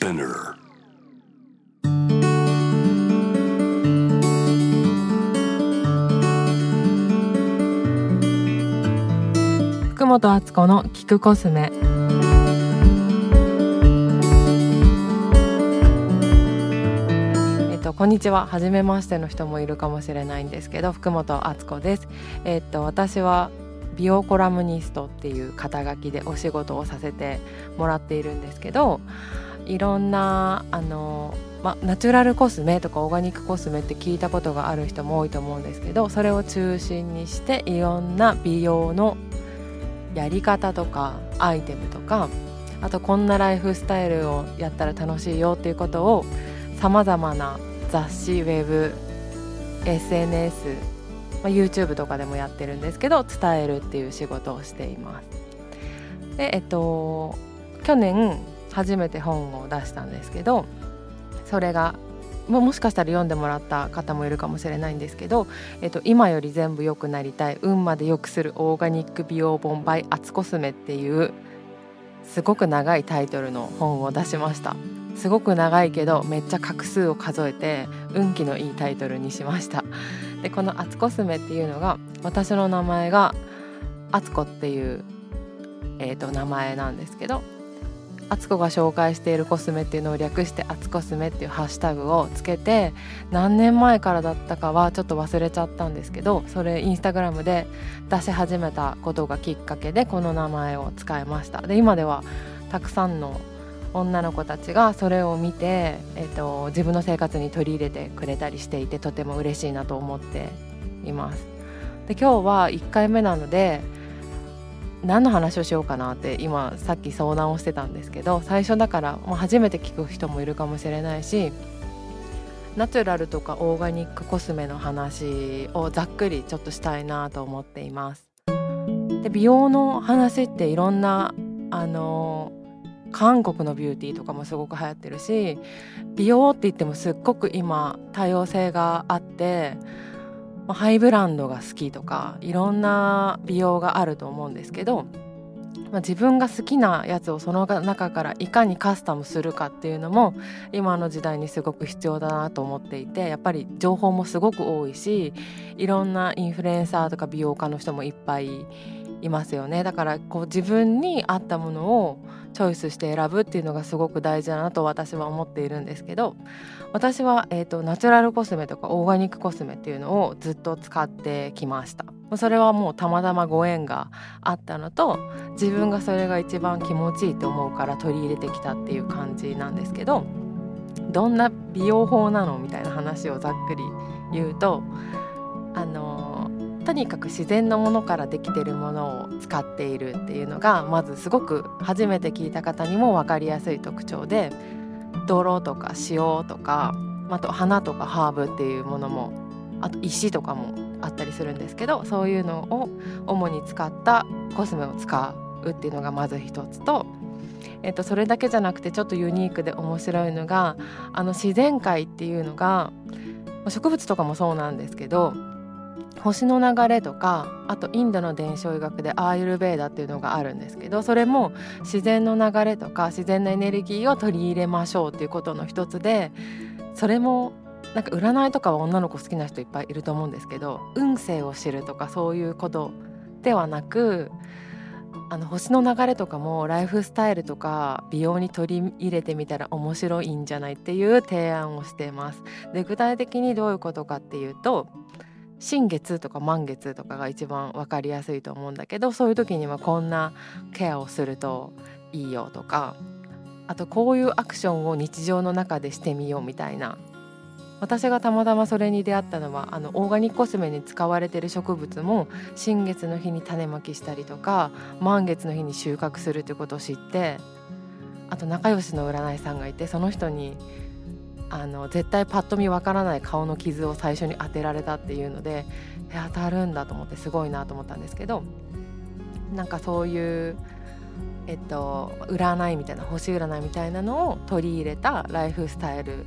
Spinner. 福本敦子の聞くコスメ。えっとこんにちは。初めましての人もいるかもしれないんですけど福本敦子です。えっと私は美容コラムニストっていう肩書きでお仕事をさせてもらっているんですけどいろんなあの、ま、ナチュラルコスメとかオーガニックコスメって聞いたことがある人も多いと思うんですけどそれを中心にしていろんな美容のやり方とかアイテムとかあとこんなライフスタイルをやったら楽しいよっていうことをさまざまな雑誌ウェブ SNS、まあ、YouTube とかでもやってるんですけど伝えるっていう仕事をしています。でえっと去年初めて本を出したんですけどそれがももしかしたら読んでもらった方もいるかもしれないんですけど、えっと、今より全部良くなりたい運まで良くするオーガニック美容本 by アツコスメっていうすごく長いタイトルの本を出しましたすごく長いけどめっちゃ画数を数えて運気のいいタイトルにしましたでこのアツコスメっていうのが私の名前がアツコっていう、えー、と名前なんですけどあつこが紹介しているコスメっていうのを略して「あつコスメ」っていうハッシュタグをつけて何年前からだったかはちょっと忘れちゃったんですけどそれインスタグラムで出し始めたことがきっかけでこの名前を使いました。で今ではたくさんの女の子たちがそれを見て、えーと、自分の生活に取り入れてくれたりしていてとても嬉しいなと思っています。で今日は1回目なので何の話をしようかなって今さっき相談をしてたんですけど最初だからもう初めて聞く人もいるかもしれないしナチュラルとかオーガニックコスメの話をざっくりちょっとしたいなと思っています。で美容の話っていろんなあの韓国のビューティーとかもすごく流行ってるし美容って言ってもすっごく今多様性があってハイブランドが好きとかいろんな美容があると思うんですけど、まあ、自分が好きなやつをその中からいかにカスタムするかっていうのも今の時代にすごく必要だなと思っていてやっぱり情報もすごく多いしいろんなインフルエンサーとか美容家の人もいっぱいいますよね。だからこう自分に合ったものをチョイスして選ぶっていうのがすごく大事だなと私は思っているんですけど私は、えーと、ナチュラルコスメとかオーガニックコスメっていうのをずっと使ってきました。それはもうたまたまご縁があったのと自分がそれが一番気持ちいいと思うから取り入れてきたっていう感じなんですけどどんな美容法なのみたいな話をざっくり言うとあのとにかく自然のものからできてるものを使っているっていうのがまずすごく初めて聞いた方にも分かりやすい特徴で泥とか塩とかあと花とかハーブっていうものもあと石とかもあったりするんですけどそういうのを主に使ったコスメを使うっていうのがまず一つと、えっと、それだけじゃなくてちょっとユニークで面白いのがあの自然界っていうのが植物とかもそうなんですけど星の流れとかあとインドの伝承医学でアーユルベーダっていうのがあるんですけどそれも自然の流れとか自然なエネルギーを取り入れましょうっていうことの一つでそれもなんか占いとかは女の子好きな人いっぱいいると思うんですけど運勢を知るとかそういうことではなくあの星の流れとかもライフスタイルとか美容に取り入れてみたら面白いんじゃないっていう提案をしています。で具体的にどういうことかっていうと新月とか満月とかが一番分かりやすいと思うんだけどそういう時にはこんなケアをするといいよとかあとこういうアクションを日常の中でしてみようみたいな。私がたまたまそれに出会ったのはあのオーガニックコスメに使われてる植物も新月の日に種まきしたりとか満月の日に収穫するってことを知ってあと仲良しの占いさんがいてその人にあの絶対パッと見わからない顔の傷を最初に当てられたっていうので当たるんだと思ってすごいなと思ったんですけどなんかそういうえっと占いみたいな星占いみたいなのを取り入れたライフスタイル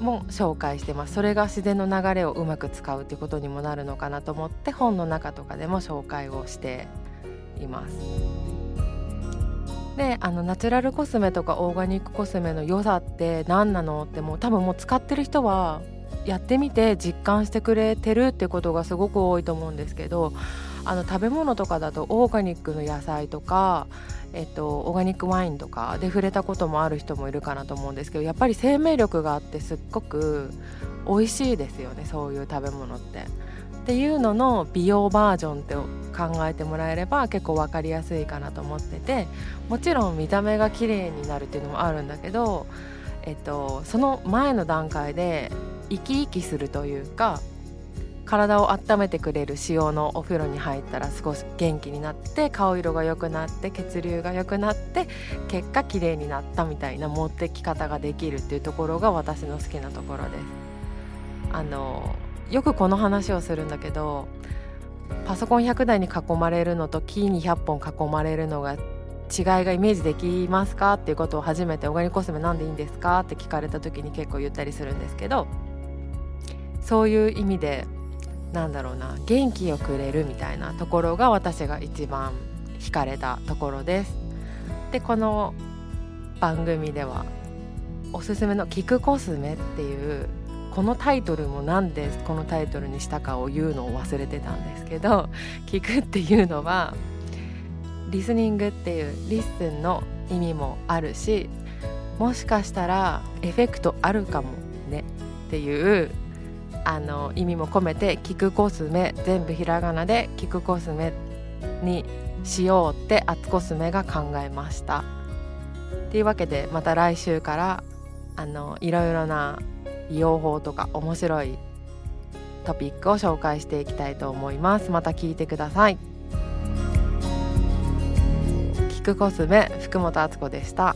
も紹介してますそれが自然の流れをうまく使うっていうことにもなるのかなと思って本の中とかでも紹介をしています。であのナチュラルコスメとかオーガニックコスメの良さって何なのってもう多分もう使ってる人はやってみて実感してくれてるってことがすごく多いと思うんですけどあの食べ物とかだとオーガニックの野菜とか、えっと、オーガニックワインとかで触れたこともある人もいるかなと思うんですけどやっぱり生命力があってすっごく美味しいですよねそういう食べ物って。っていうのの美容バージョンって考えてもらえれば結構分かりやすいかなと思っててもちろん見た目が綺麗になるっていうのもあるんだけど、えっと、その前の段階で生き生きするというか体を温めてくれる塩のお風呂に入ったら少し元気になって顔色が良くなって血流が良くなって結果綺麗になったみたいな持ってき方ができるっていうところが私の好きなところです。あのよくこの話をするんだけどパソコン100台に囲まれるのと木に100本囲まれるのが違いがイメージできますかっていうことを初めて「オーガニックコスメなんでいいんですか?」って聞かれた時に結構言ったりするんですけどそういう意味でなんだろうな元気をくれるみたいなところが私が一番惹かれたところです。でこの番組ではおすすめの「キクコスメ」っていうこのタイトルもなんでこのタイトルにしたかを言うのを忘れてたんですけど「聞く」っていうのはリスニングっていう listen の意味もあるしもしかしたらエフェクトあるかもねっていうあの意味も込めて「聞くコスメ」全部ひらがなで「聞くコスメ」にしようってアツコスメが考えました。というわけでまた来週からあのいろいろな美容法とか面白いトピックを紹介していきたいと思います。また聞いてください。聞くコスメ福本敦子でした。